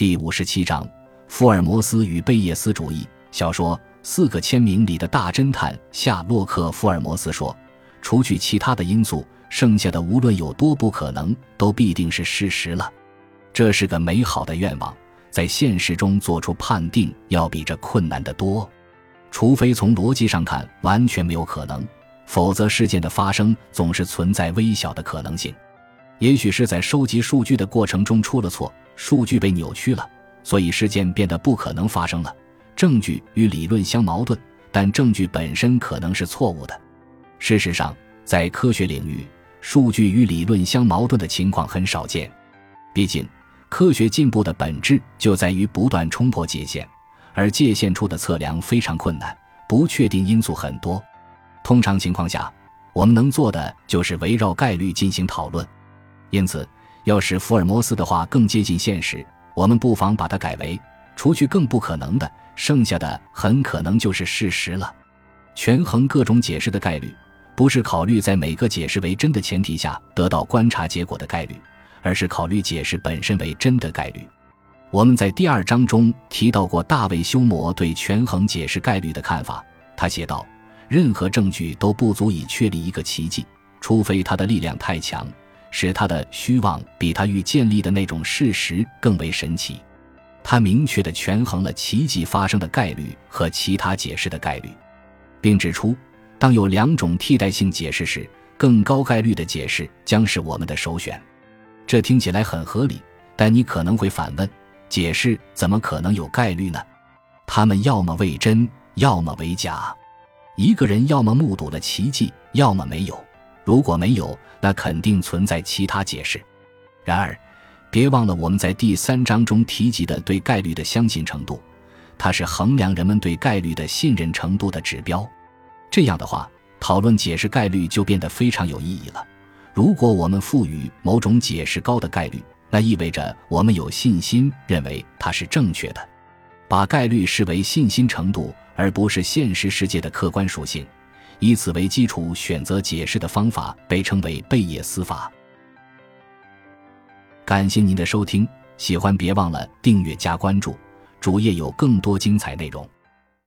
第五十七章：福尔摩斯与贝叶斯主义。小说《四个签名》里的大侦探夏洛克·福尔摩斯说：“除去其他的因素，剩下的无论有多不可能，都必定是事实了。”这是个美好的愿望，在现实中做出判定要比这困难得多。除非从逻辑上看完全没有可能，否则事件的发生总是存在微小的可能性。也许是在收集数据的过程中出了错，数据被扭曲了，所以事件变得不可能发生了。证据与理论相矛盾，但证据本身可能是错误的。事实上，在科学领域，数据与理论相矛盾的情况很少见。毕竟，科学进步的本质就在于不断冲破界限，而界限处的测量非常困难，不确定因素很多。通常情况下，我们能做的就是围绕概率进行讨论。因此，要使福尔摩斯的话更接近现实，我们不妨把它改为：除去更不可能的，剩下的很可能就是事实了。权衡各种解释的概率，不是考虑在每个解释为真的前提下得到观察结果的概率，而是考虑解释本身为真的概率。我们在第二章中提到过大卫·休谟对权衡解释概率的看法。他写道：“任何证据都不足以确立一个奇迹，除非它的力量太强。”使他的虚妄比他欲建立的那种事实更为神奇。他明确地权衡了奇迹发生的概率和其他解释的概率，并指出，当有两种替代性解释时，更高概率的解释将是我们的首选。这听起来很合理，但你可能会反问：解释怎么可能有概率呢？他们要么为真，要么为假。一个人要么目睹了奇迹，要么没有。如果没有，那肯定存在其他解释。然而，别忘了我们在第三章中提及的对概率的相信程度，它是衡量人们对概率的信任程度的指标。这样的话，讨论解释概率就变得非常有意义了。如果我们赋予某种解释高的概率，那意味着我们有信心认为它是正确的。把概率视为信心程度，而不是现实世界的客观属性。以此为基础选择解释的方法被称为贝叶斯法。感谢您的收听，喜欢别忘了订阅加关注，主页有更多精彩内容。